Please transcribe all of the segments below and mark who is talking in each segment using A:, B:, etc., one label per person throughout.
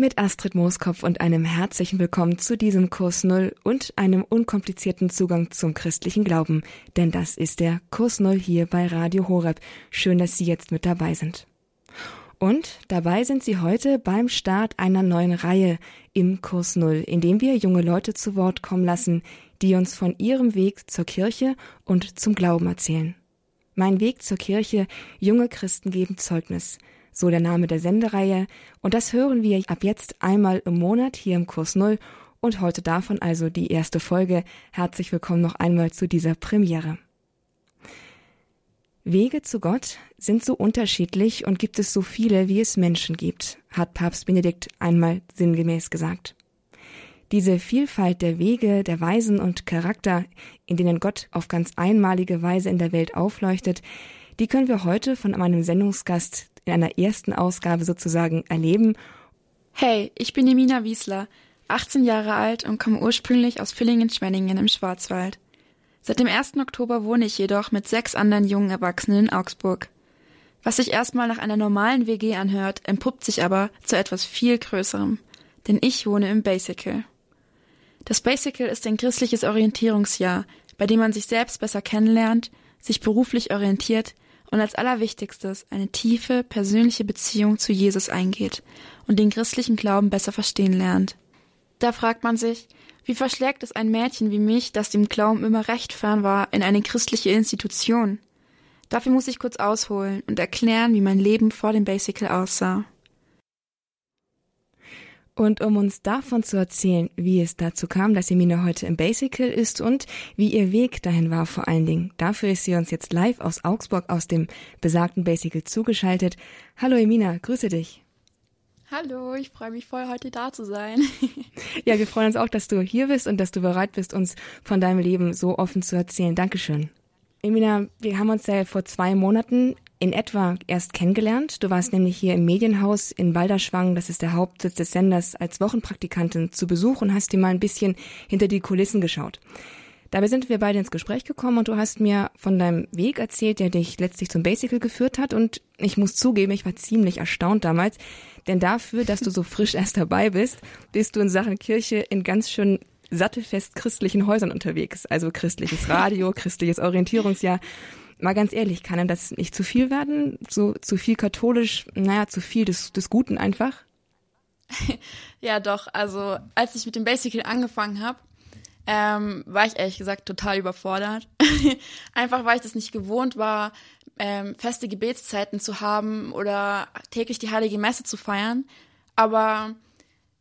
A: Mit Astrid Mooskopf und einem herzlichen Willkommen zu diesem Kurs Null und einem unkomplizierten Zugang zum christlichen Glauben. Denn das ist der Kurs Null hier bei Radio Horeb. Schön, dass Sie jetzt mit dabei sind. Und dabei sind Sie heute beim Start einer neuen Reihe im Kurs Null, in dem wir junge Leute zu Wort kommen lassen, die uns von ihrem Weg zur Kirche und zum Glauben erzählen. Mein Weg zur Kirche, junge Christen geben Zeugnis – so der Name der Sendereihe, und das hören wir ab jetzt einmal im Monat hier im Kurs Null und heute davon also die erste Folge. Herzlich willkommen noch einmal zu dieser Premiere. Wege zu Gott sind so unterschiedlich und gibt es so viele, wie es Menschen gibt, hat Papst Benedikt einmal sinngemäß gesagt. Diese Vielfalt der Wege, der Weisen und Charakter, in denen Gott auf ganz einmalige Weise in der Welt aufleuchtet, die können wir heute von meinem Sendungsgast in einer ersten Ausgabe sozusagen erleben.
B: Hey, ich bin Emina Wiesler, 18 Jahre alt und komme ursprünglich aus Villingen-Schwenningen im Schwarzwald. Seit dem 1. Oktober wohne ich jedoch mit sechs anderen jungen Erwachsenen in Augsburg. Was sich erstmal nach einer normalen WG anhört, entpuppt sich aber zu etwas viel Größerem. Denn ich wohne im Basical. Das Basical ist ein christliches Orientierungsjahr, bei dem man sich selbst besser kennenlernt, sich beruflich orientiert, und als allerwichtigstes eine tiefe persönliche Beziehung zu Jesus eingeht und den christlichen Glauben besser verstehen lernt. Da fragt man sich, wie verschlägt es ein Mädchen wie mich, das dem Glauben immer recht fern war, in eine christliche Institution? Dafür muss ich kurz ausholen und erklären, wie mein Leben vor dem Basical aussah.
A: Und um uns davon zu erzählen, wie es dazu kam, dass Emina heute im Basical ist und wie ihr Weg dahin war vor allen Dingen, dafür ist sie uns jetzt live aus Augsburg aus dem besagten Basical zugeschaltet. Hallo Emina, grüße dich.
B: Hallo, ich freue mich voll, heute da zu sein.
A: ja, wir freuen uns auch, dass du hier bist und dass du bereit bist, uns von deinem Leben so offen zu erzählen. Dankeschön. Emina, wir haben uns ja vor zwei Monaten in etwa erst kennengelernt. Du warst nämlich hier im Medienhaus in Balderschwang, das ist der Hauptsitz des Senders, als Wochenpraktikantin zu Besuch und hast dir mal ein bisschen hinter die Kulissen geschaut. Dabei sind wir beide ins Gespräch gekommen und du hast mir von deinem Weg erzählt, der dich letztlich zum Basical geführt hat. Und ich muss zugeben, ich war ziemlich erstaunt damals, denn dafür, dass du so frisch erst dabei bist, bist du in Sachen Kirche in ganz schön sattelfest christlichen Häusern unterwegs, also christliches Radio, christliches Orientierungsjahr mal ganz ehrlich, kann einem das nicht zu viel werden? So zu viel katholisch, naja, zu viel des, des Guten einfach?
B: ja, doch. Also als ich mit dem Basical angefangen habe, ähm, war ich ehrlich gesagt total überfordert. einfach weil ich das nicht gewohnt war, ähm, feste Gebetszeiten zu haben oder täglich die heilige Messe zu feiern. Aber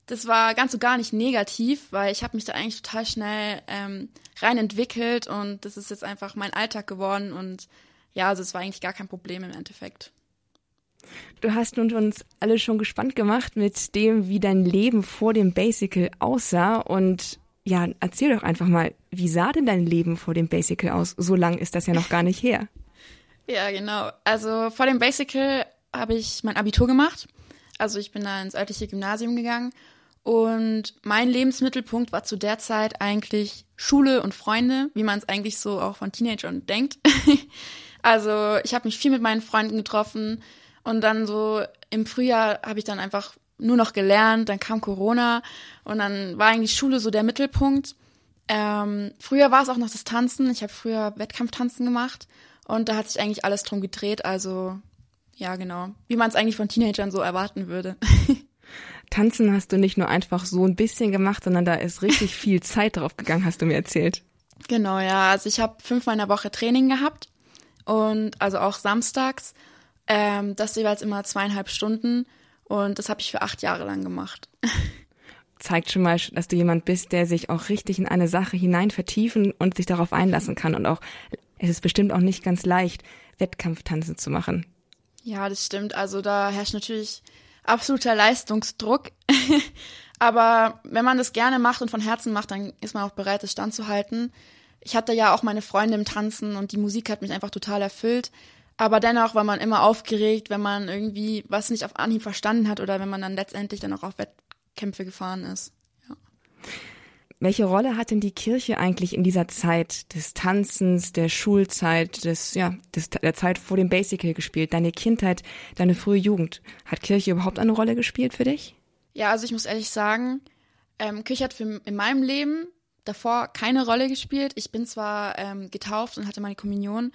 B: das war ganz so gar nicht negativ, weil ich habe mich da eigentlich total schnell ähm, rein entwickelt und das ist jetzt einfach mein Alltag geworden und ja, also es war eigentlich gar kein Problem im Endeffekt.
A: Du hast nun uns alle schon gespannt gemacht mit dem, wie dein Leben vor dem Basical aussah und ja, erzähl doch einfach mal, wie sah denn dein Leben vor dem Basical aus? So lang ist das ja noch gar nicht her.
B: ja, genau. Also vor dem Basical habe ich mein Abitur gemacht. Also ich bin da ins örtliche Gymnasium gegangen und mein Lebensmittelpunkt war zu der Zeit eigentlich Schule und Freunde, wie man es eigentlich so auch von Teenagern denkt. also ich habe mich viel mit meinen Freunden getroffen und dann so im Frühjahr habe ich dann einfach nur noch gelernt, dann kam Corona und dann war eigentlich Schule so der Mittelpunkt. Ähm, früher war es auch noch das Tanzen. Ich habe früher Wettkampftanzen gemacht und da hat sich eigentlich alles drum gedreht. Also ja, genau, wie man es eigentlich von Teenagern so erwarten würde.
A: Tanzen hast du nicht nur einfach so ein bisschen gemacht, sondern da ist richtig viel Zeit drauf gegangen, hast du mir erzählt.
B: Genau, ja. Also ich habe fünfmal in der Woche Training gehabt und also auch samstags. Ähm, das jeweils immer zweieinhalb Stunden und das habe ich für acht Jahre lang gemacht.
A: Zeigt schon mal, dass du jemand bist, der sich auch richtig in eine Sache hinein vertiefen und sich darauf einlassen kann. Und auch, es ist bestimmt auch nicht ganz leicht, Wettkampftanzen zu machen.
B: Ja, das stimmt. Also da herrscht natürlich absoluter Leistungsdruck. Aber wenn man das gerne macht und von Herzen macht, dann ist man auch bereit, es standzuhalten. Ich hatte ja auch meine Freunde im Tanzen und die Musik hat mich einfach total erfüllt. Aber dennoch war man immer aufgeregt, wenn man irgendwie was nicht auf Anhieb verstanden hat oder wenn man dann letztendlich dann auch auf Wettkämpfe gefahren ist. Ja.
A: Welche Rolle hat denn die Kirche eigentlich in dieser Zeit des Tanzens, der Schulzeit, des, ja, des, der Zeit vor dem Basic Hill gespielt? Deine Kindheit, deine frühe Jugend. Hat Kirche überhaupt eine Rolle gespielt für dich?
B: Ja, also ich muss ehrlich sagen, ähm, Kirche hat für, in meinem Leben davor keine Rolle gespielt. Ich bin zwar ähm, getauft und hatte meine Kommunion.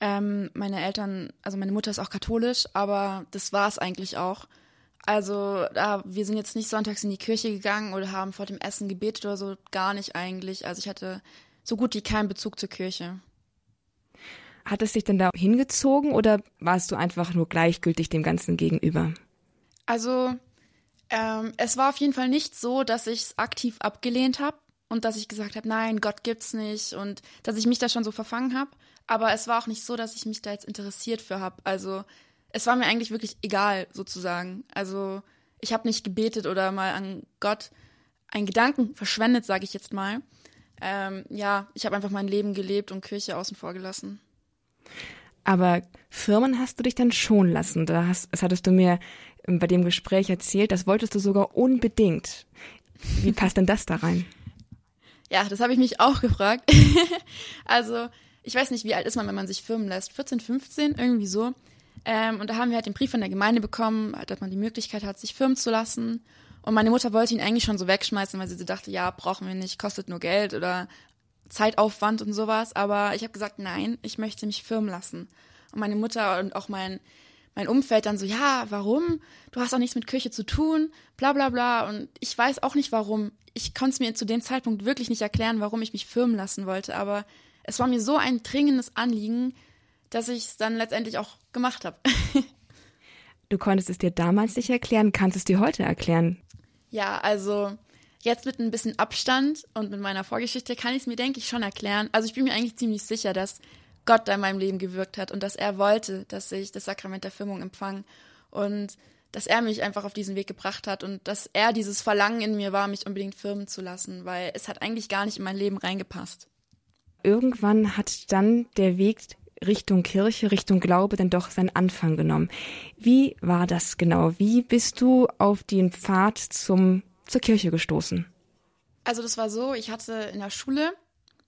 B: Ähm, meine Eltern, also meine Mutter ist auch katholisch, aber das war es eigentlich auch. Also da, wir sind jetzt nicht sonntags in die Kirche gegangen oder haben vor dem Essen gebetet oder so, gar nicht eigentlich. Also ich hatte so gut wie keinen Bezug zur Kirche.
A: Hat es dich denn da hingezogen oder warst du einfach nur gleichgültig dem Ganzen gegenüber?
B: Also ähm, es war auf jeden Fall nicht so, dass ich es aktiv abgelehnt habe und dass ich gesagt habe, nein, Gott gibt's nicht und dass ich mich da schon so verfangen habe. Aber es war auch nicht so, dass ich mich da jetzt interessiert für habe. Also es war mir eigentlich wirklich egal, sozusagen. Also ich habe nicht gebetet oder mal an Gott einen Gedanken verschwendet, sage ich jetzt mal. Ähm, ja, ich habe einfach mein Leben gelebt und Kirche außen vor gelassen.
A: Aber Firmen hast du dich dann schon lassen. Da hast, das hattest du mir bei dem Gespräch erzählt. Das wolltest du sogar unbedingt. Wie passt denn das da rein?
B: Ja, das habe ich mich auch gefragt. also, ich weiß nicht, wie alt ist man, wenn man sich firmen lässt? 14, 15, irgendwie so. Ähm, und da haben wir halt den Brief von der Gemeinde bekommen, dass man die Möglichkeit hat, sich firmen zu lassen. Und meine Mutter wollte ihn eigentlich schon so wegschmeißen, weil sie dachte, ja, brauchen wir nicht, kostet nur Geld oder Zeitaufwand und sowas. Aber ich habe gesagt, nein, ich möchte mich firmen lassen. Und meine Mutter und auch mein, mein Umfeld dann so, ja, warum? Du hast auch nichts mit Kirche zu tun, bla bla bla. Und ich weiß auch nicht warum. Ich konnte es mir zu dem Zeitpunkt wirklich nicht erklären, warum ich mich firmen lassen wollte. Aber es war mir so ein dringendes Anliegen, dass ich es dann letztendlich auch gemacht habe.
A: du konntest es dir damals nicht erklären, kannst es dir heute erklären?
B: Ja, also jetzt mit ein bisschen Abstand und mit meiner Vorgeschichte kann ich es mir, denke ich, schon erklären. Also ich bin mir eigentlich ziemlich sicher, dass Gott da in meinem Leben gewirkt hat und dass er wollte, dass ich das Sakrament der Firmung empfange und dass er mich einfach auf diesen Weg gebracht hat und dass er dieses Verlangen in mir war, mich unbedingt firmen zu lassen, weil es hat eigentlich gar nicht in mein Leben reingepasst.
A: Irgendwann hat dann der Weg Richtung Kirche, Richtung Glaube dann doch seinen Anfang genommen. Wie war das genau? Wie bist du auf den Pfad zum, zur Kirche gestoßen?
B: Also das war so, ich hatte in der Schule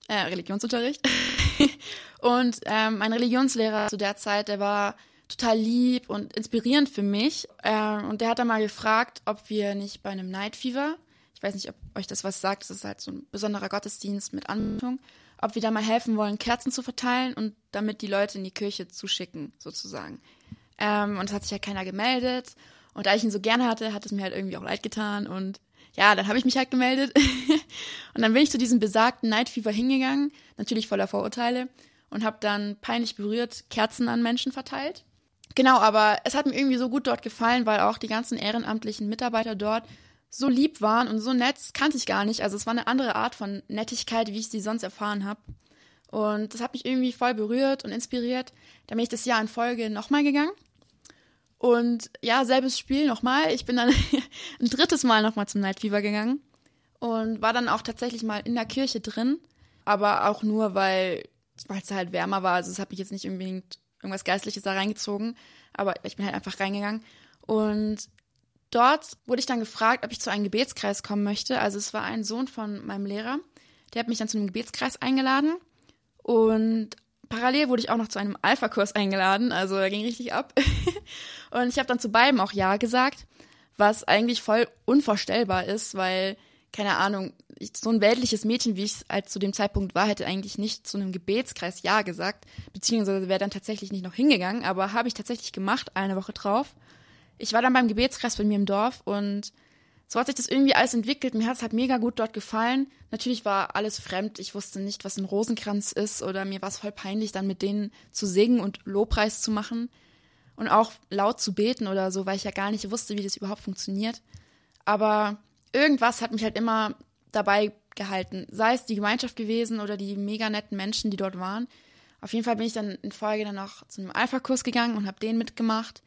B: äh, Religionsunterricht und ähm, mein Religionslehrer zu der Zeit, der war total lieb und inspirierend für mich äh, und der hat dann mal gefragt, ob wir nicht bei einem Night Fever, ich weiß nicht, ob euch das was sagt, das ist halt so ein besonderer Gottesdienst mit Anmutung, ob wir da mal helfen wollen, Kerzen zu verteilen und damit die Leute in die Kirche zuschicken, sozusagen. Ähm, und es hat sich halt keiner gemeldet. Und da ich ihn so gerne hatte, hat es mir halt irgendwie auch leid getan. Und ja, dann habe ich mich halt gemeldet. und dann bin ich zu diesem besagten Night Fever hingegangen, natürlich voller Vorurteile, und habe dann peinlich berührt Kerzen an Menschen verteilt. Genau, aber es hat mir irgendwie so gut dort gefallen, weil auch die ganzen ehrenamtlichen Mitarbeiter dort so lieb waren und so nett, das kannte ich gar nicht. Also es war eine andere Art von Nettigkeit, wie ich sie sonst erfahren habe. Und das hat mich irgendwie voll berührt und inspiriert. Da bin ich das Jahr in Folge nochmal gegangen. Und ja, selbes Spiel nochmal. Ich bin dann ein drittes Mal nochmal zum Night Fever gegangen und war dann auch tatsächlich mal in der Kirche drin. Aber auch nur, weil es halt wärmer war. Also es hat mich jetzt nicht unbedingt irgendwas Geistliches da reingezogen. Aber ich bin halt einfach reingegangen. Und Dort wurde ich dann gefragt, ob ich zu einem Gebetskreis kommen möchte. Also es war ein Sohn von meinem Lehrer. Der hat mich dann zu einem Gebetskreis eingeladen. Und parallel wurde ich auch noch zu einem Alpha-Kurs eingeladen. Also er ging richtig ab. und ich habe dann zu beiden auch Ja gesagt, was eigentlich voll unvorstellbar ist, weil, keine Ahnung, ich, so ein weltliches Mädchen, wie ich es halt zu dem Zeitpunkt war, hätte eigentlich nicht zu einem Gebetskreis Ja gesagt, beziehungsweise wäre dann tatsächlich nicht noch hingegangen, aber habe ich tatsächlich gemacht, eine Woche drauf ich war dann beim Gebetskreis bei mir im Dorf und so hat sich das irgendwie alles entwickelt. Mir hat es halt mega gut dort gefallen. Natürlich war alles fremd. Ich wusste nicht, was ein Rosenkranz ist oder mir war es voll peinlich, dann mit denen zu singen und Lobpreis zu machen und auch laut zu beten oder so, weil ich ja gar nicht wusste, wie das überhaupt funktioniert. Aber irgendwas hat mich halt immer dabei gehalten. Sei es die Gemeinschaft gewesen oder die mega netten Menschen, die dort waren. Auf jeden Fall bin ich dann in Folge dann auch zu einem Alpha-Kurs gegangen und habe den mitgemacht.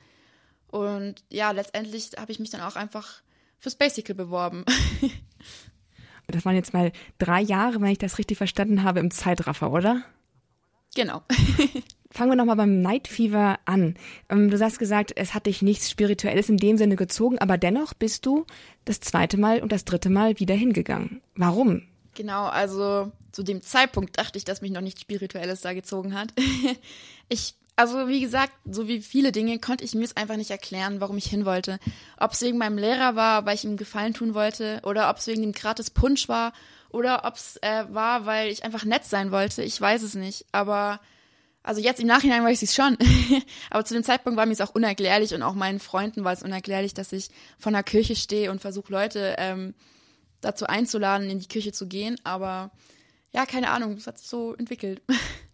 B: Und ja, letztendlich habe ich mich dann auch einfach fürs Basical beworben.
A: das waren jetzt mal drei Jahre, wenn ich das richtig verstanden habe, im Zeitraffer, oder?
B: Genau.
A: Fangen wir nochmal beim Night Fever an. Ähm, du hast gesagt, es hat dich nichts Spirituelles in dem Sinne gezogen, aber dennoch bist du das zweite Mal und das dritte Mal wieder hingegangen. Warum?
B: Genau, also zu dem Zeitpunkt dachte ich, dass mich noch nichts Spirituelles da gezogen hat. Ich Also wie gesagt, so wie viele Dinge konnte ich mir es einfach nicht erklären, warum ich hin wollte. Ob es wegen meinem Lehrer war, weil ich ihm Gefallen tun wollte, oder ob es wegen dem gratis Punsch war, oder ob es äh, war, weil ich einfach nett sein wollte. Ich weiß es nicht. Aber also jetzt im Nachhinein weiß ich es schon. Aber zu dem Zeitpunkt war mir es auch unerklärlich und auch meinen Freunden war es unerklärlich, dass ich vor einer Kirche stehe und versuche Leute ähm, dazu einzuladen, in die Kirche zu gehen. Aber ja, keine Ahnung, es hat sich so entwickelt.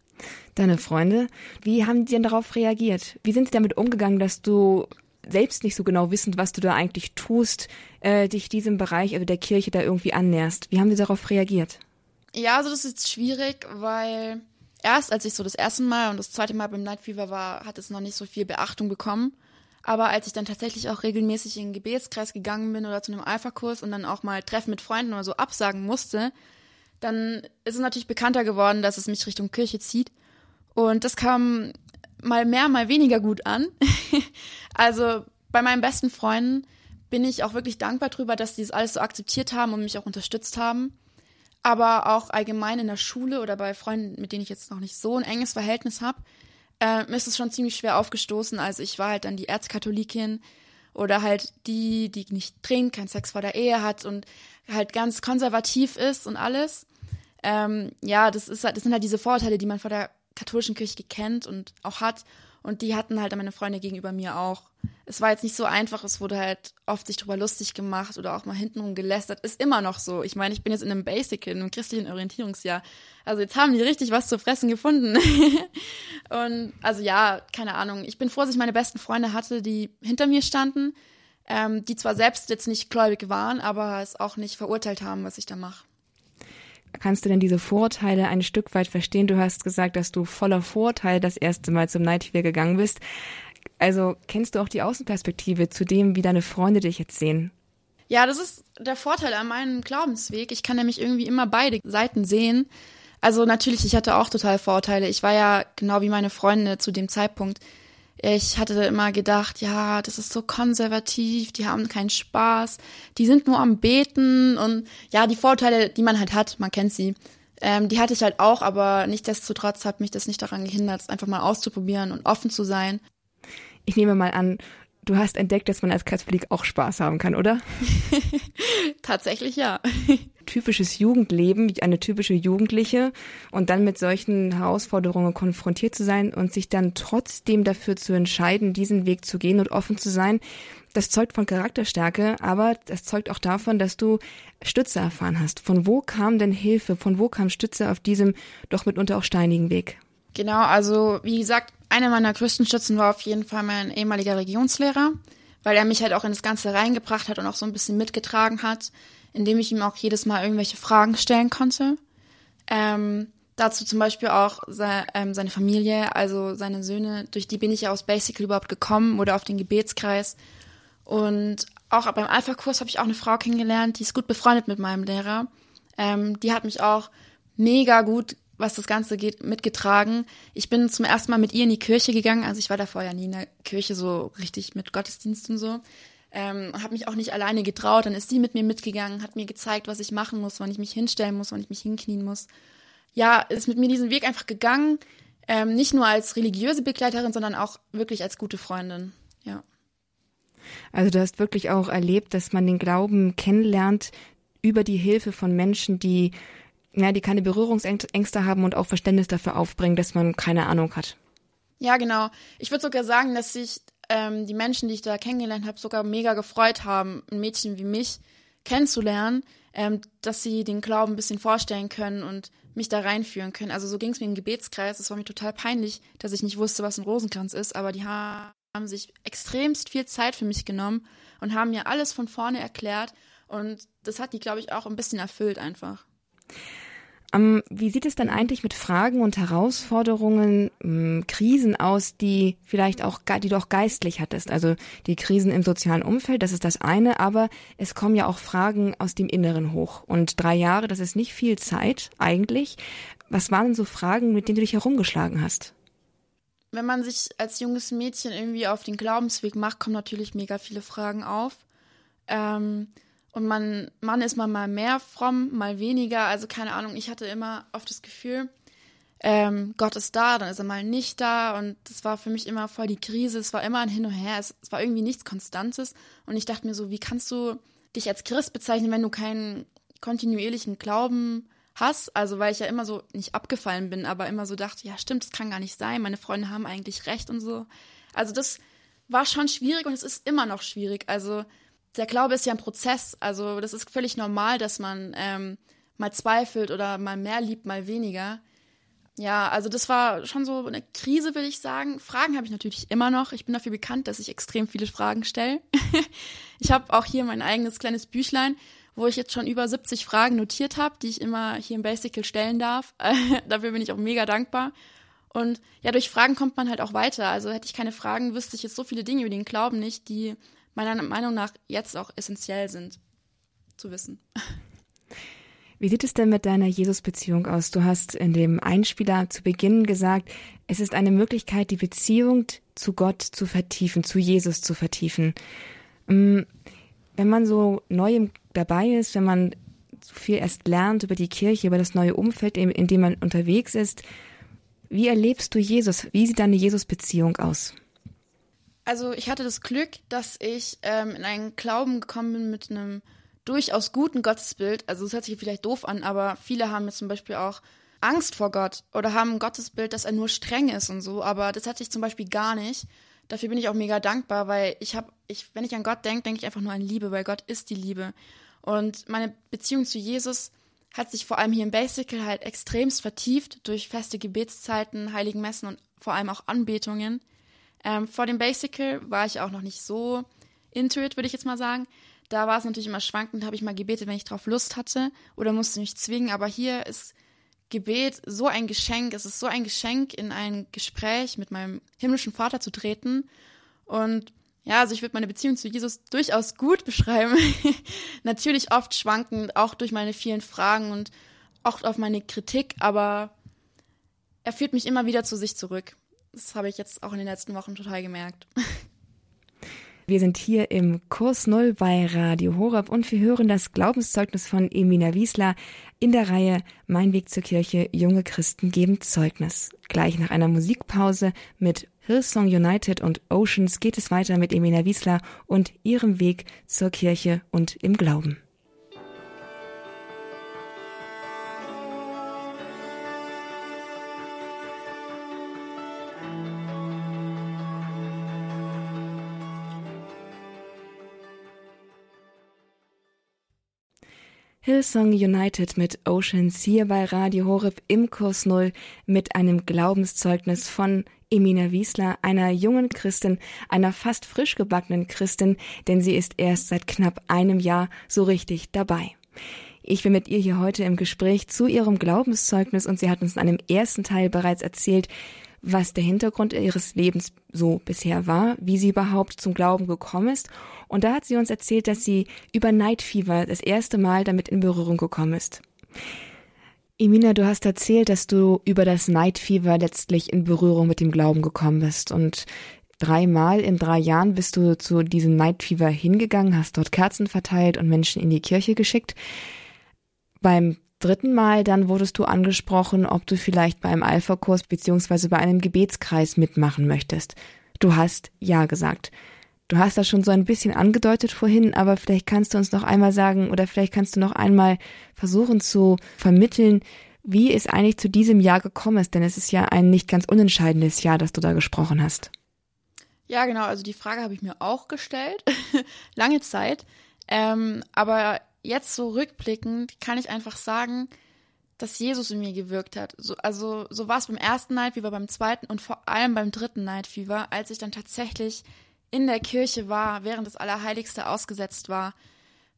A: Deine Freunde, wie haben die denn darauf reagiert? Wie sind sie damit umgegangen, dass du selbst nicht so genau wissend, was du da eigentlich tust, äh, dich diesem Bereich, also der Kirche, da irgendwie annäherst? Wie haben sie darauf reagiert?
B: Ja, also das ist schwierig, weil erst als ich so das erste Mal und das zweite Mal beim Night Fever war, hat es noch nicht so viel Beachtung bekommen. Aber als ich dann tatsächlich auch regelmäßig in den Gebetskreis gegangen bin oder zu einem Alpha-Kurs und dann auch mal Treffen mit Freunden oder so absagen musste, dann ist es natürlich bekannter geworden, dass es mich Richtung Kirche zieht. Und das kam mal mehr, mal weniger gut an. also bei meinen besten Freunden bin ich auch wirklich dankbar drüber, dass die es alles so akzeptiert haben und mich auch unterstützt haben. Aber auch allgemein in der Schule oder bei Freunden, mit denen ich jetzt noch nicht so ein enges Verhältnis habe, äh, ist es schon ziemlich schwer aufgestoßen. Also ich war halt dann die Erzkatholikin oder halt die, die nicht trinkt, keinen Sex vor der Ehe hat und halt ganz konservativ ist und alles. Ähm, ja, das ist halt, das sind halt diese Vorurteile, die man vor der katholischen Kirche kennt und auch hat. Und die hatten halt meine Freunde gegenüber mir auch. Es war jetzt nicht so einfach, es wurde halt oft sich drüber lustig gemacht oder auch mal hintenrum gelästert. Ist immer noch so. Ich meine, ich bin jetzt in einem Basic, in einem christlichen Orientierungsjahr. Also jetzt haben die richtig was zu fressen gefunden. und also ja, keine Ahnung. Ich bin froh, dass ich meine besten Freunde hatte, die hinter mir standen, ähm, die zwar selbst jetzt nicht gläubig waren, aber es auch nicht verurteilt haben, was ich da mache.
A: Kannst du denn diese Vorurteile ein Stück weit verstehen? Du hast gesagt, dass du voller Vorurteile das erste Mal zum Night Fever gegangen bist. Also kennst du auch die Außenperspektive zu dem, wie deine Freunde dich jetzt sehen?
B: Ja, das ist der Vorteil an meinem Glaubensweg. Ich kann nämlich irgendwie immer beide Seiten sehen. Also natürlich, ich hatte auch total Vorurteile. Ich war ja genau wie meine Freunde zu dem Zeitpunkt ich hatte immer gedacht, ja, das ist so konservativ, die haben keinen Spaß, die sind nur am Beten und ja, die Vorteile, die man halt hat, man kennt sie, ähm, die hatte ich halt auch, aber nichtsdestotrotz hat mich das nicht daran gehindert, es einfach mal auszuprobieren und offen zu sein.
A: Ich nehme mal an, du hast entdeckt, dass man als Katholik auch Spaß haben kann, oder?
B: Tatsächlich ja.
A: typisches Jugendleben, wie eine typische Jugendliche und dann mit solchen Herausforderungen konfrontiert zu sein und sich dann trotzdem dafür zu entscheiden, diesen Weg zu gehen und offen zu sein, das zeugt von Charakterstärke, aber das zeugt auch davon, dass du Stütze erfahren hast. Von wo kam denn Hilfe? Von wo kam Stütze auf diesem doch mitunter auch steinigen Weg?
B: Genau, also wie gesagt, einer meiner größten Stützen war auf jeden Fall mein ehemaliger Regionslehrer, weil er mich halt auch in das Ganze reingebracht hat und auch so ein bisschen mitgetragen hat indem ich ihm auch jedes Mal irgendwelche Fragen stellen konnte. Ähm, dazu zum Beispiel auch se ähm, seine Familie, also seine Söhne, durch die bin ich ja aus Basical überhaupt gekommen oder auf den Gebetskreis. Und auch beim Alpha-Kurs habe ich auch eine Frau kennengelernt, die ist gut befreundet mit meinem Lehrer. Ähm, die hat mich auch mega gut, was das Ganze geht, mitgetragen. Ich bin zum ersten Mal mit ihr in die Kirche gegangen. Also ich war davor ja nie in der Kirche so richtig mit Gottesdienst und so ähm, habe mich auch nicht alleine getraut. Dann ist sie mit mir mitgegangen, hat mir gezeigt, was ich machen muss, wann ich mich hinstellen muss, wann ich mich hinknien muss. Ja, ist mit mir diesen Weg einfach gegangen. Ähm, nicht nur als religiöse Begleiterin, sondern auch wirklich als gute Freundin. Ja.
A: Also du hast wirklich auch erlebt, dass man den Glauben kennenlernt über die Hilfe von Menschen, die ja, die keine Berührungsängste haben und auch Verständnis dafür aufbringen, dass man keine Ahnung hat.
B: Ja, genau. Ich würde sogar sagen, dass sich ähm, die Menschen, die ich da kennengelernt habe, sogar mega gefreut haben, ein Mädchen wie mich kennenzulernen, ähm, dass sie den Glauben ein bisschen vorstellen können und mich da reinführen können. Also so ging es mir im Gebetskreis. Es war mir total peinlich, dass ich nicht wusste, was ein Rosenkranz ist, aber die haben sich extremst viel Zeit für mich genommen und haben mir alles von vorne erklärt. Und das hat die, glaube ich, auch ein bisschen erfüllt einfach.
A: Um, wie sieht es dann eigentlich mit Fragen und Herausforderungen, hm, Krisen aus, die vielleicht auch, die du auch geistlich hattest? Also die Krisen im sozialen Umfeld, das ist das eine, aber es kommen ja auch Fragen aus dem Inneren hoch. Und drei Jahre, das ist nicht viel Zeit eigentlich. Was waren denn so Fragen, mit denen du dich herumgeschlagen hast?
B: Wenn man sich als junges Mädchen irgendwie auf den Glaubensweg macht, kommen natürlich mega viele Fragen auf. Ähm, und man, man ist man mal mehr fromm, mal weniger. Also keine Ahnung, ich hatte immer oft das Gefühl, ähm, Gott ist da, dann ist er mal nicht da und das war für mich immer voll die Krise, es war immer ein Hin und Her, es, es war irgendwie nichts Konstantes und ich dachte mir so, wie kannst du dich als Christ bezeichnen, wenn du keinen kontinuierlichen Glauben hast, also weil ich ja immer so nicht abgefallen bin, aber immer so dachte, ja stimmt, das kann gar nicht sein, meine Freunde haben eigentlich recht und so. Also das war schon schwierig und es ist immer noch schwierig. Also der Glaube ist ja ein Prozess, also das ist völlig normal, dass man ähm, mal zweifelt oder mal mehr liebt, mal weniger. Ja, also das war schon so eine Krise, würde ich sagen. Fragen habe ich natürlich immer noch. Ich bin dafür bekannt, dass ich extrem viele Fragen stelle. ich habe auch hier mein eigenes kleines Büchlein, wo ich jetzt schon über 70 Fragen notiert habe, die ich immer hier im Basical stellen darf. dafür bin ich auch mega dankbar. Und ja, durch Fragen kommt man halt auch weiter. Also hätte ich keine Fragen, wüsste ich jetzt so viele Dinge über den Glauben nicht, die meiner Meinung nach jetzt auch essentiell sind zu wissen.
A: Wie sieht es denn mit deiner Jesus-Beziehung aus? Du hast in dem Einspieler zu Beginn gesagt, es ist eine Möglichkeit, die Beziehung zu Gott zu vertiefen, zu Jesus zu vertiefen. Mm, wenn man so neu dabei ist, wenn man so viel erst lernt über die Kirche, über das neue Umfeld, in dem man unterwegs ist, wie erlebst du Jesus? Wie sieht deine Jesus-Beziehung aus?
B: Also ich hatte das Glück, dass ich ähm, in einen Glauben gekommen bin mit einem durchaus guten Gottesbild. Also es hört sich vielleicht doof an, aber viele haben jetzt zum Beispiel auch Angst vor Gott oder haben ein Gottesbild, dass er nur streng ist und so. Aber das hatte ich zum Beispiel gar nicht. Dafür bin ich auch mega dankbar, weil ich habe, ich, wenn ich an Gott denke, denke ich einfach nur an Liebe, weil Gott ist die Liebe. Und meine Beziehung zu Jesus hat sich vor allem hier im Basical halt extremst vertieft durch feste Gebetszeiten, heiligen Messen und vor allem auch Anbetungen. Ähm, vor dem Basical war ich auch noch nicht so into it, würde ich jetzt mal sagen. Da war es natürlich immer schwankend, habe ich mal gebetet, wenn ich drauf Lust hatte oder musste mich zwingen. Aber hier ist Gebet so ein Geschenk. Es ist so ein Geschenk, in ein Gespräch mit meinem himmlischen Vater zu treten. Und ja, also ich würde meine Beziehung zu Jesus durchaus gut beschreiben. natürlich oft schwankend, auch durch meine vielen Fragen und auch auf meine Kritik, aber er führt mich immer wieder zu sich zurück. Das habe ich jetzt auch in den letzten Wochen total gemerkt.
A: Wir sind hier im Kurs Null bei Radio Horab und wir hören das Glaubenszeugnis von Emina Wiesler in der Reihe Mein Weg zur Kirche, junge Christen geben Zeugnis. Gleich nach einer Musikpause mit Hillsong United und Oceans geht es weiter mit Emina Wiesler und ihrem Weg zur Kirche und im Glauben. Hillsong United mit Oceans hier bei Radio Horeb im Kurs Null mit einem Glaubenszeugnis von Emina Wiesler, einer jungen Christin, einer fast frisch gebackenen Christin, denn sie ist erst seit knapp einem Jahr so richtig dabei. Ich bin mit ihr hier heute im Gespräch zu ihrem Glaubenszeugnis und sie hat uns in einem ersten Teil bereits erzählt, was der Hintergrund ihres Lebens so bisher war, wie sie überhaupt zum Glauben gekommen ist. Und da hat sie uns erzählt, dass sie über Night Fever das erste Mal damit in Berührung gekommen ist. Emina, du hast erzählt, dass du über das Night Fever letztlich in Berührung mit dem Glauben gekommen bist und dreimal in drei Jahren bist du zu diesem Night Fever hingegangen, hast dort Kerzen verteilt und Menschen in die Kirche geschickt. Beim dritten Mal dann wurdest du angesprochen, ob du vielleicht bei einem Alpha-Kurs beziehungsweise bei einem Gebetskreis mitmachen möchtest. Du hast Ja gesagt. Du hast das schon so ein bisschen angedeutet vorhin, aber vielleicht kannst du uns noch einmal sagen oder vielleicht kannst du noch einmal versuchen zu vermitteln, wie es eigentlich zu diesem Jahr gekommen ist, denn es ist ja ein nicht ganz unentscheidendes Jahr, das du da gesprochen hast.
B: Ja, genau, also die Frage habe ich mir auch gestellt, lange Zeit. Ähm, aber jetzt so rückblickend kann ich einfach sagen, dass Jesus in mir gewirkt hat. So, also so war es beim ersten Night Fever, beim zweiten und vor allem beim dritten Night Fever, als ich dann tatsächlich in der Kirche war, während das Allerheiligste ausgesetzt war,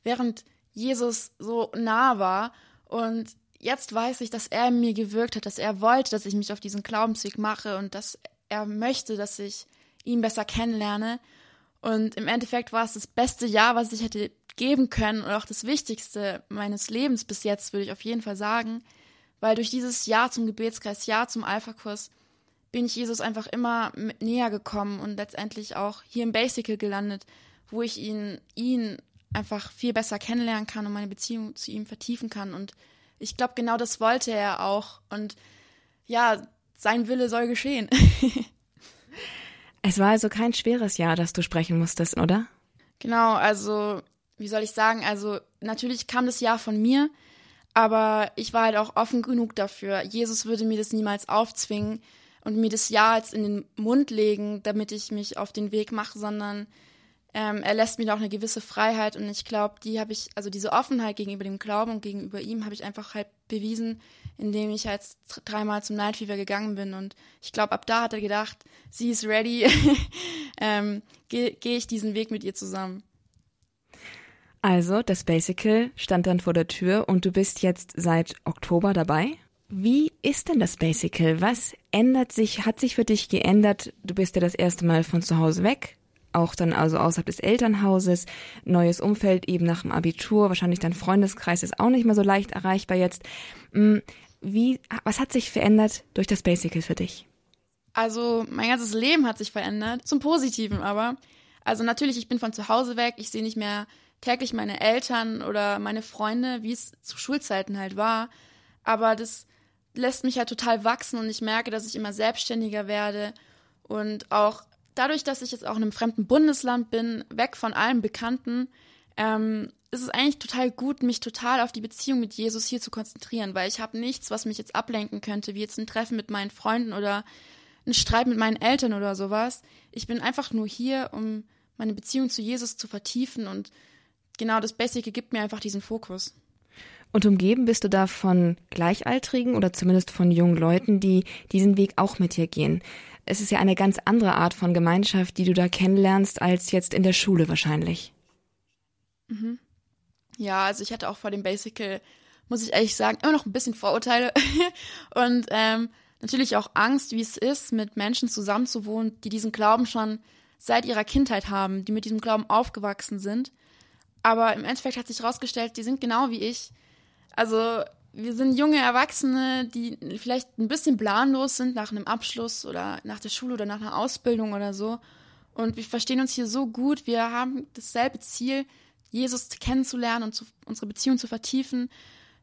B: während Jesus so nah war und jetzt weiß ich, dass er in mir gewirkt hat, dass er wollte, dass ich mich auf diesen Glaubensweg mache und dass er möchte, dass ich ihn besser kennenlerne. Und im Endeffekt war es das beste Jahr, was ich hätte geben können und auch das Wichtigste meines Lebens bis jetzt, würde ich auf jeden Fall sagen, weil durch dieses Ja zum Gebetskreis, Ja zum Alpha-Kurs, bin ich Jesus einfach immer näher gekommen und letztendlich auch hier im Basical gelandet, wo ich ihn, ihn einfach viel besser kennenlernen kann und meine Beziehung zu ihm vertiefen kann. Und ich glaube, genau das wollte er auch. Und ja, sein Wille soll geschehen.
A: es war also kein schweres Jahr, das du sprechen musstest, oder?
B: Genau, also, wie soll ich sagen, also natürlich kam das Jahr von mir, aber ich war halt auch offen genug dafür. Jesus würde mir das niemals aufzwingen und mir das Ja jetzt in den Mund legen, damit ich mich auf den Weg mache, sondern ähm, er lässt mir da auch eine gewisse Freiheit und ich glaube, die habe ich, also diese Offenheit gegenüber dem Glauben und gegenüber ihm habe ich einfach halt bewiesen, indem ich halt dreimal zum Night Fever gegangen bin und ich glaube, ab da hat er gedacht, sie ist ready, ähm, gehe geh ich diesen Weg mit ihr zusammen.
A: Also, das Basical stand dann vor der Tür und du bist jetzt seit Oktober dabei. Wie ist denn das Basical? Was ändert sich, hat sich für dich geändert? Du bist ja das erste Mal von zu Hause weg, auch dann also außerhalb des Elternhauses, neues Umfeld eben nach dem Abitur, wahrscheinlich dein Freundeskreis ist auch nicht mehr so leicht erreichbar jetzt. Hm, wie, was hat sich verändert durch das Basical für dich?
B: Also mein ganzes Leben hat sich verändert, zum Positiven aber. Also natürlich, ich bin von zu Hause weg, ich sehe nicht mehr täglich meine Eltern oder meine Freunde, wie es zu Schulzeiten halt war. Aber das lässt mich halt total wachsen und ich merke, dass ich immer selbstständiger werde und auch dadurch, dass ich jetzt auch in einem fremden Bundesland bin, weg von allem Bekannten, ähm, ist es eigentlich total gut, mich total auf die Beziehung mit Jesus hier zu konzentrieren, weil ich habe nichts, was mich jetzt ablenken könnte, wie jetzt ein Treffen mit meinen Freunden oder ein Streit mit meinen Eltern oder sowas. Ich bin einfach nur hier, um meine Beziehung zu Jesus zu vertiefen und genau das Basic gibt mir einfach diesen Fokus.
A: Und umgeben bist du da von Gleichaltrigen oder zumindest von jungen Leuten, die diesen Weg auch mit dir gehen. Es ist ja eine ganz andere Art von Gemeinschaft, die du da kennenlernst, als jetzt in der Schule wahrscheinlich.
B: Mhm. Ja, also ich hatte auch vor dem Basical, muss ich ehrlich sagen, immer noch ein bisschen Vorurteile und ähm, natürlich auch Angst, wie es ist, mit Menschen zusammenzuwohnen, die diesen Glauben schon seit ihrer Kindheit haben, die mit diesem Glauben aufgewachsen sind. Aber im Endeffekt hat sich herausgestellt, die sind genau wie ich. Also wir sind junge Erwachsene, die vielleicht ein bisschen planlos sind nach einem Abschluss oder nach der Schule oder nach einer Ausbildung oder so. Und wir verstehen uns hier so gut. Wir haben dasselbe Ziel, Jesus kennenzulernen und zu, unsere Beziehung zu vertiefen.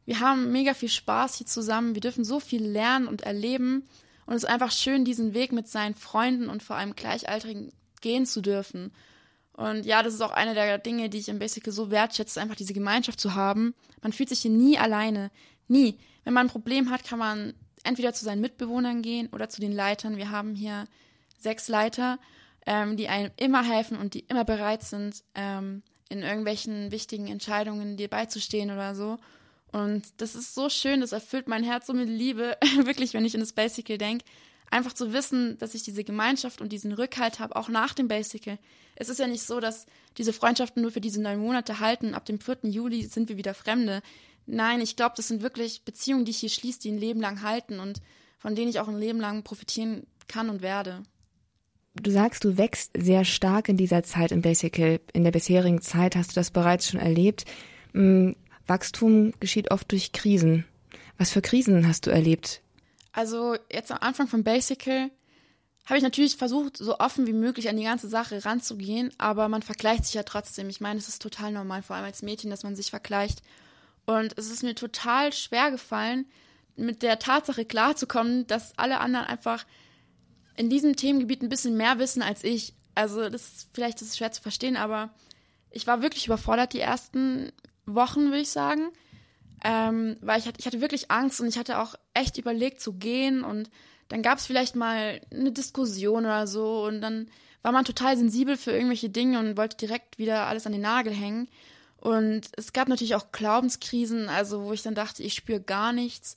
B: Wir haben mega viel Spaß hier zusammen. Wir dürfen so viel lernen und erleben. Und es ist einfach schön, diesen Weg mit seinen Freunden und vor allem Gleichaltrigen gehen zu dürfen. Und ja, das ist auch eine der Dinge, die ich im Basic so wertschätze, einfach diese Gemeinschaft zu haben. Man fühlt sich hier nie alleine. Nie. Wenn man ein Problem hat, kann man entweder zu seinen Mitbewohnern gehen oder zu den Leitern. Wir haben hier sechs Leiter, ähm, die einem immer helfen und die immer bereit sind, ähm, in irgendwelchen wichtigen Entscheidungen dir beizustehen oder so. Und das ist so schön, das erfüllt mein Herz so mit Liebe, wirklich, wenn ich in das Basical denke. Einfach zu wissen, dass ich diese Gemeinschaft und diesen Rückhalt habe, auch nach dem Basical. Es ist ja nicht so, dass diese Freundschaften nur für diese neun Monate halten. Ab dem 4. Juli sind wir wieder Fremde. Nein, ich glaube, das sind wirklich Beziehungen, die ich hier schließe, die ein Leben lang halten und von denen ich auch ein Leben lang profitieren kann und werde.
A: Du sagst, du wächst sehr stark in dieser Zeit im Basical. In der bisherigen Zeit hast du das bereits schon erlebt. Hm, Wachstum geschieht oft durch Krisen. Was für Krisen hast du erlebt?
B: Also jetzt am Anfang von Basical habe ich natürlich versucht, so offen wie möglich an die ganze Sache ranzugehen, aber man vergleicht sich ja trotzdem. Ich meine, es ist total normal, vor allem als Mädchen, dass man sich vergleicht. Und es ist mir total schwer gefallen, mit der Tatsache klarzukommen, dass alle anderen einfach in diesem Themengebiet ein bisschen mehr wissen als ich. Also das ist, vielleicht ist es schwer zu verstehen, aber ich war wirklich überfordert die ersten Wochen, würde ich sagen. Ähm, weil ich hatte, ich hatte wirklich Angst und ich hatte auch echt überlegt zu gehen und dann gab es vielleicht mal eine Diskussion oder so und dann war man total sensibel für irgendwelche Dinge und wollte direkt wieder alles an den Nagel hängen. Und es gab natürlich auch Glaubenskrisen, also wo ich dann dachte, ich spüre gar nichts.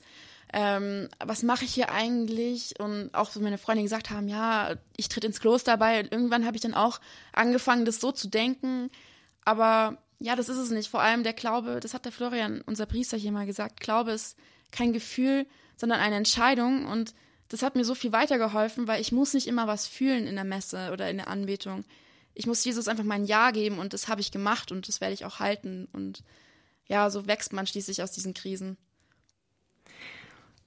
B: Ähm, was mache ich hier eigentlich? Und auch so meine Freunde gesagt haben, ja, ich tritt ins Kloster bei. Und irgendwann habe ich dann auch angefangen, das so zu denken. Aber ja, das ist es nicht. Vor allem der Glaube, das hat der Florian, unser Priester hier mal gesagt, Glaube ist kein Gefühl, sondern eine Entscheidung. Und das hat mir so viel weitergeholfen, weil ich muss nicht immer was fühlen in der Messe oder in der Anbetung ich muss Jesus einfach mein Ja geben und das habe ich gemacht und das werde ich auch halten. Und ja, so wächst man schließlich aus diesen Krisen.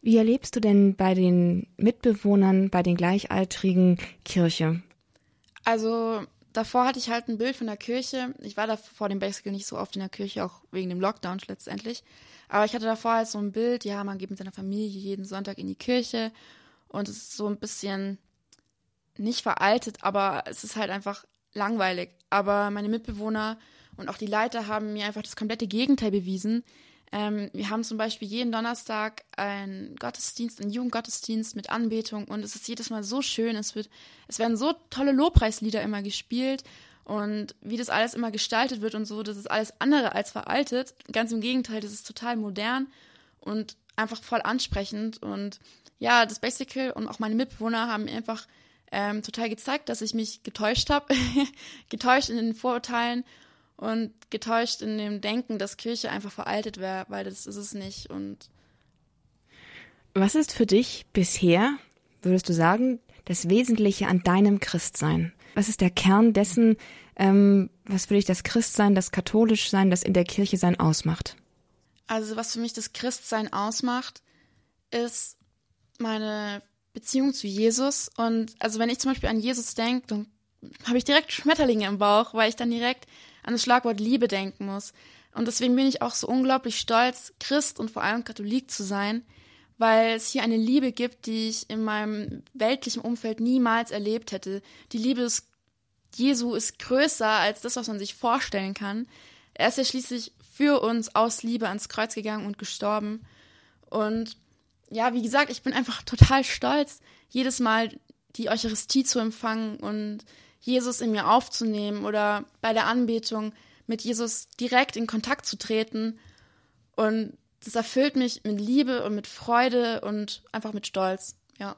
A: Wie erlebst du denn bei den Mitbewohnern, bei den Gleichaltrigen Kirche?
B: Also davor hatte ich halt ein Bild von der Kirche. Ich war da vor dem Basical nicht so oft in der Kirche, auch wegen dem Lockdown letztendlich. Aber ich hatte davor halt so ein Bild, ja, man geht mit seiner Familie jeden Sonntag in die Kirche und es ist so ein bisschen nicht veraltet, aber es ist halt einfach langweilig. Aber meine Mitbewohner und auch die Leiter haben mir einfach das komplette Gegenteil bewiesen. Ähm, wir haben zum Beispiel jeden Donnerstag einen Gottesdienst, einen Jugendgottesdienst mit Anbetung und es ist jedes Mal so schön. Es wird, es werden so tolle Lobpreislieder immer gespielt und wie das alles immer gestaltet wird und so, das ist alles andere als veraltet. Ganz im Gegenteil, das ist total modern und einfach voll ansprechend und ja, das Basical und auch meine Mitbewohner haben mir einfach ähm, total gezeigt, dass ich mich getäuscht habe, getäuscht in den Vorurteilen und getäuscht in dem Denken, dass Kirche einfach veraltet wäre, weil das ist es nicht. Und
A: was ist für dich bisher, würdest du sagen, das Wesentliche an deinem Christsein? Was ist der Kern dessen, ähm, was für dich das Christsein, das Katholischsein, das in der Kirche sein ausmacht?
B: Also was für mich das Christsein ausmacht, ist meine Beziehung zu Jesus. Und also wenn ich zum Beispiel an Jesus denke, dann habe ich direkt Schmetterlinge im Bauch, weil ich dann direkt an das Schlagwort Liebe denken muss. Und deswegen bin ich auch so unglaublich stolz, Christ und vor allem Katholik zu sein, weil es hier eine Liebe gibt, die ich in meinem weltlichen Umfeld niemals erlebt hätte. Die Liebe des Jesu ist größer als das, was man sich vorstellen kann. Er ist ja schließlich für uns aus Liebe ans Kreuz gegangen und gestorben. Und ja, wie gesagt, ich bin einfach total stolz, jedes Mal die Eucharistie zu empfangen und Jesus in mir aufzunehmen oder bei der Anbetung mit Jesus direkt in Kontakt zu treten. Und das erfüllt mich mit Liebe und mit Freude und einfach mit Stolz. Ja.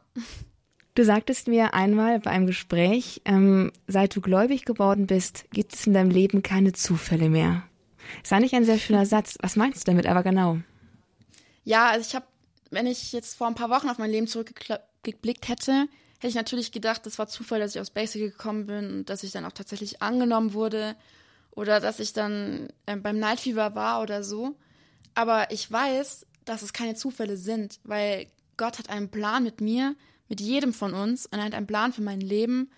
A: Du sagtest mir einmal bei einem Gespräch, ähm, seit du gläubig geworden bist, gibt es in deinem Leben keine Zufälle mehr. Das war nicht ein sehr schöner Satz. Was meinst du damit aber genau?
B: Ja, also ich habe, wenn ich jetzt vor ein paar Wochen auf mein Leben zurückgeblickt hätte, hätte ich natürlich gedacht, das war Zufall, dass ich aus Basic gekommen bin und dass ich dann auch tatsächlich angenommen wurde oder dass ich dann äh, beim Night Fever war oder so. Aber ich weiß, dass es keine Zufälle sind, weil Gott hat einen Plan mit mir, mit jedem von uns und er hat einen Plan für mein Leben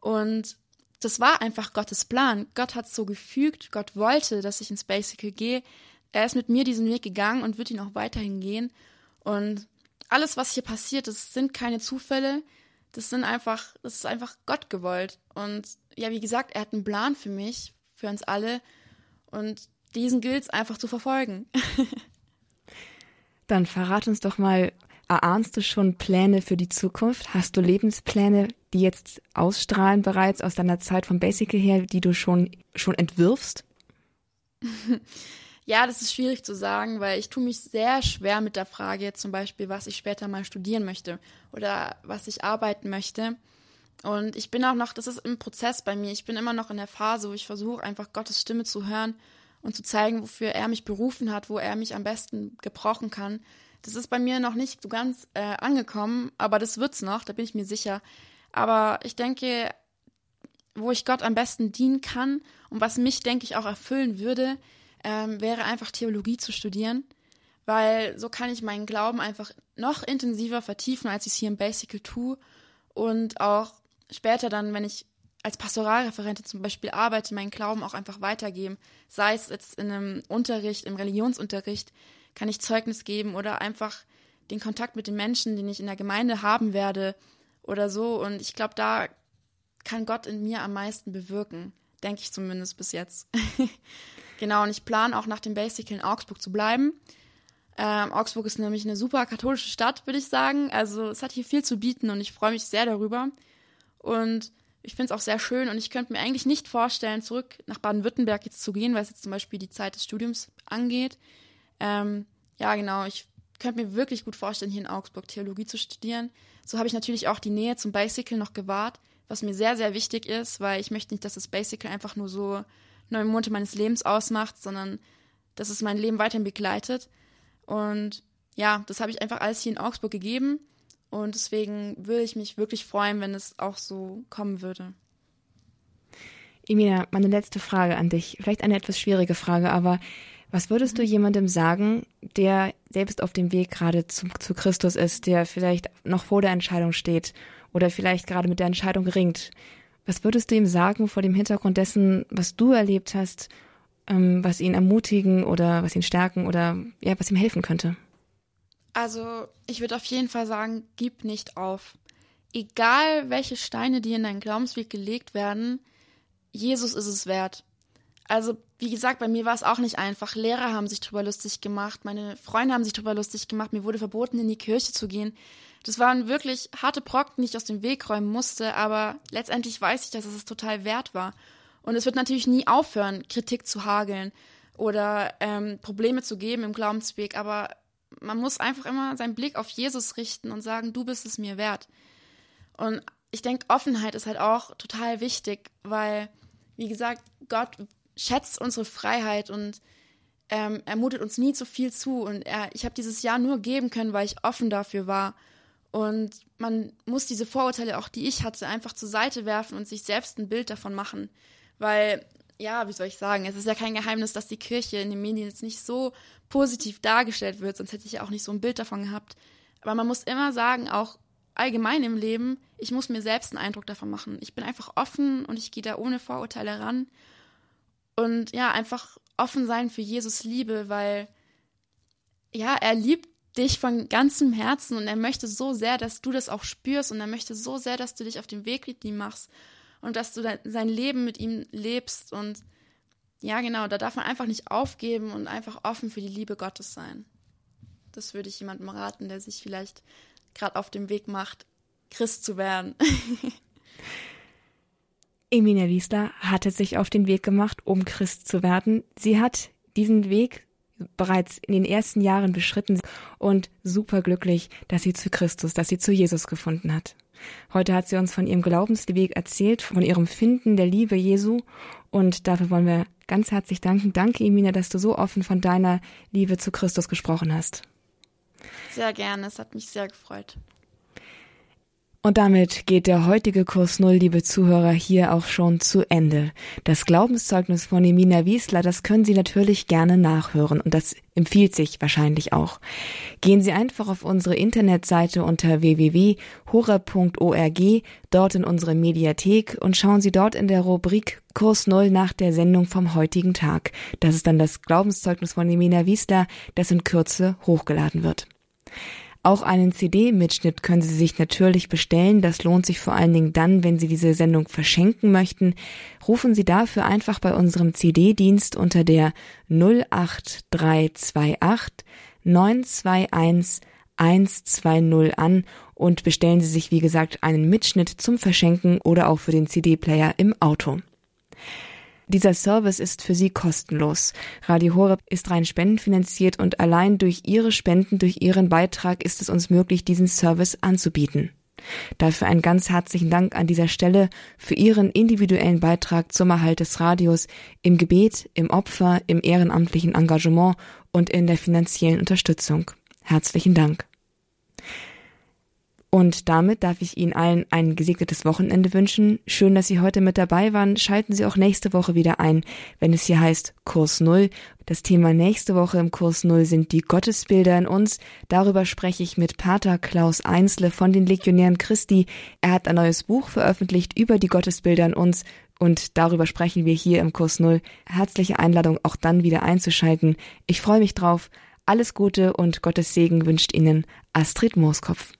B: und das war einfach Gottes Plan. Gott hat es so gefügt, Gott wollte, dass ich ins Basical gehe. Er ist mit mir diesen Weg gegangen und wird ihn auch weiterhin gehen. Und alles, was hier passiert, das sind keine Zufälle das sind einfach, das ist einfach Gott gewollt. Und ja, wie gesagt, er hat einen Plan für mich, für uns alle. Und diesen gilt es einfach zu verfolgen.
A: Dann verrat uns doch mal, erahnst du schon Pläne für die Zukunft? Hast du Lebenspläne, die jetzt ausstrahlen bereits aus deiner Zeit vom Basical her, die du schon, schon entwirfst?
B: Ja, das ist schwierig zu sagen, weil ich tue mich sehr schwer mit der Frage, zum Beispiel, was ich später mal studieren möchte oder was ich arbeiten möchte. Und ich bin auch noch, das ist im Prozess bei mir, ich bin immer noch in der Phase, wo ich versuche, einfach Gottes Stimme zu hören und zu zeigen, wofür er mich berufen hat, wo er mich am besten gebrauchen kann. Das ist bei mir noch nicht so ganz äh, angekommen, aber das wird's noch, da bin ich mir sicher. Aber ich denke, wo ich Gott am besten dienen kann und was mich, denke ich, auch erfüllen würde, ähm, wäre einfach Theologie zu studieren, weil so kann ich meinen Glauben einfach noch intensiver vertiefen, als ich es hier im Basical tue und auch später dann, wenn ich als Pastoralreferentin zum Beispiel arbeite, meinen Glauben auch einfach weitergeben. Sei es jetzt in einem Unterricht, im Religionsunterricht, kann ich Zeugnis geben oder einfach den Kontakt mit den Menschen, den ich in der Gemeinde haben werde oder so. Und ich glaube, da kann Gott in mir am meisten bewirken. Denke ich zumindest bis jetzt. Genau, und ich plane auch nach dem Basic in Augsburg zu bleiben. Ähm, Augsburg ist nämlich eine super katholische Stadt, würde ich sagen. Also es hat hier viel zu bieten und ich freue mich sehr darüber. Und ich finde es auch sehr schön und ich könnte mir eigentlich nicht vorstellen, zurück nach Baden-Württemberg jetzt zu gehen, weil es jetzt zum Beispiel die Zeit des Studiums angeht. Ähm, ja, genau, ich könnte mir wirklich gut vorstellen, hier in Augsburg Theologie zu studieren. So habe ich natürlich auch die Nähe zum Basical noch gewahrt, was mir sehr, sehr wichtig ist, weil ich möchte nicht, dass das Basical einfach nur so neun Monate meines Lebens ausmacht, sondern dass es mein Leben weiterhin begleitet. Und ja, das habe ich einfach alles hier in Augsburg gegeben. Und deswegen würde ich mich wirklich freuen, wenn es auch so kommen würde.
A: Emina, meine letzte Frage an dich. Vielleicht eine etwas schwierige Frage, aber was würdest du jemandem sagen, der selbst auf dem Weg gerade zu, zu Christus ist, der vielleicht noch vor der Entscheidung steht oder vielleicht gerade mit der Entscheidung ringt? Was würdest du ihm sagen vor dem Hintergrund dessen, was du erlebt hast, ähm, was ihn ermutigen oder was ihn stärken oder ja, was ihm helfen könnte?
B: Also, ich würde auf jeden Fall sagen, gib nicht auf. Egal, welche Steine dir in deinen Glaubensweg gelegt werden, Jesus ist es wert. Also, wie gesagt, bei mir war es auch nicht einfach. Lehrer haben sich drüber lustig gemacht, meine Freunde haben sich drüber lustig gemacht, mir wurde verboten, in die Kirche zu gehen. Das waren wirklich harte Brocken, die ich aus dem Weg räumen musste, aber letztendlich weiß ich, dass es total wert war. Und es wird natürlich nie aufhören, Kritik zu hageln oder ähm, Probleme zu geben im Glaubensweg, aber man muss einfach immer seinen Blick auf Jesus richten und sagen, du bist es mir wert. Und ich denke, Offenheit ist halt auch total wichtig, weil, wie gesagt, Gott schätzt unsere Freiheit und ähm, er mutet uns nie zu viel zu. Und er, ich habe dieses Jahr nur geben können, weil ich offen dafür war. Und man muss diese Vorurteile, auch die ich hatte, einfach zur Seite werfen und sich selbst ein Bild davon machen. Weil, ja, wie soll ich sagen, es ist ja kein Geheimnis, dass die Kirche in den Medien jetzt nicht so positiv dargestellt wird, sonst hätte ich ja auch nicht so ein Bild davon gehabt. Aber man muss immer sagen, auch allgemein im Leben, ich muss mir selbst einen Eindruck davon machen. Ich bin einfach offen und ich gehe da ohne Vorurteile ran. Und ja, einfach offen sein für Jesus Liebe, weil ja, er liebt dich von ganzem Herzen und er möchte so sehr, dass du das auch spürst und er möchte so sehr, dass du dich auf den Weg mit ihm machst und dass du sein Leben mit ihm lebst und ja, genau, da darf man einfach nicht aufgeben und einfach offen für die Liebe Gottes sein. Das würde ich jemandem raten, der sich vielleicht gerade auf dem Weg macht, Christ zu werden.
A: Emilia Wiesler hatte sich auf den Weg gemacht, um Christ zu werden. Sie hat diesen Weg bereits in den ersten Jahren beschritten und superglücklich, dass sie zu Christus, dass sie zu Jesus gefunden hat. Heute hat sie uns von ihrem Glaubensweg erzählt, von ihrem Finden der Liebe Jesu und dafür wollen wir ganz herzlich danken. Danke, Emina, dass du so offen von deiner Liebe zu Christus gesprochen hast.
B: Sehr gerne, es hat mich sehr gefreut.
A: Und damit geht der heutige Kurs Null, liebe Zuhörer, hier auch schon zu Ende. Das Glaubenszeugnis von Emina Wiesler, das können Sie natürlich gerne nachhören und das empfiehlt sich wahrscheinlich auch. Gehen Sie einfach auf unsere Internetseite unter www.hora.org, dort in unsere Mediathek und schauen Sie dort in der Rubrik Kurs Null nach der Sendung vom heutigen Tag. Das ist dann das Glaubenszeugnis von Emina Wiesler, das in Kürze hochgeladen wird. Auch einen CD-Mitschnitt können Sie sich natürlich bestellen. Das lohnt sich vor allen Dingen dann, wenn Sie diese Sendung verschenken möchten. Rufen Sie dafür einfach bei unserem CD-Dienst unter der 08328 921 120 an und bestellen Sie sich, wie gesagt, einen Mitschnitt zum Verschenken oder auch für den CD-Player im Auto. Dieser Service ist für Sie kostenlos. Radio Horeb ist rein spendenfinanziert und allein durch Ihre Spenden, durch Ihren Beitrag ist es uns möglich, diesen Service anzubieten. Dafür einen ganz herzlichen Dank an dieser Stelle für Ihren individuellen Beitrag zum Erhalt des Radios im Gebet, im Opfer, im ehrenamtlichen Engagement und in der finanziellen Unterstützung. Herzlichen Dank. Und damit darf ich Ihnen allen ein gesegnetes Wochenende wünschen. Schön, dass Sie heute mit dabei waren. Schalten Sie auch nächste Woche wieder ein, wenn es hier heißt Kurs Null. Das Thema nächste Woche im Kurs Null sind die Gottesbilder in uns. Darüber spreche ich mit Pater Klaus Einsle von den Legionären Christi. Er hat ein neues Buch veröffentlicht über die Gottesbilder in uns und darüber sprechen wir hier im Kurs Null. Herzliche Einladung, auch dann wieder einzuschalten. Ich freue mich drauf. Alles Gute und Gottes Segen wünscht Ihnen Astrid Mooskopf.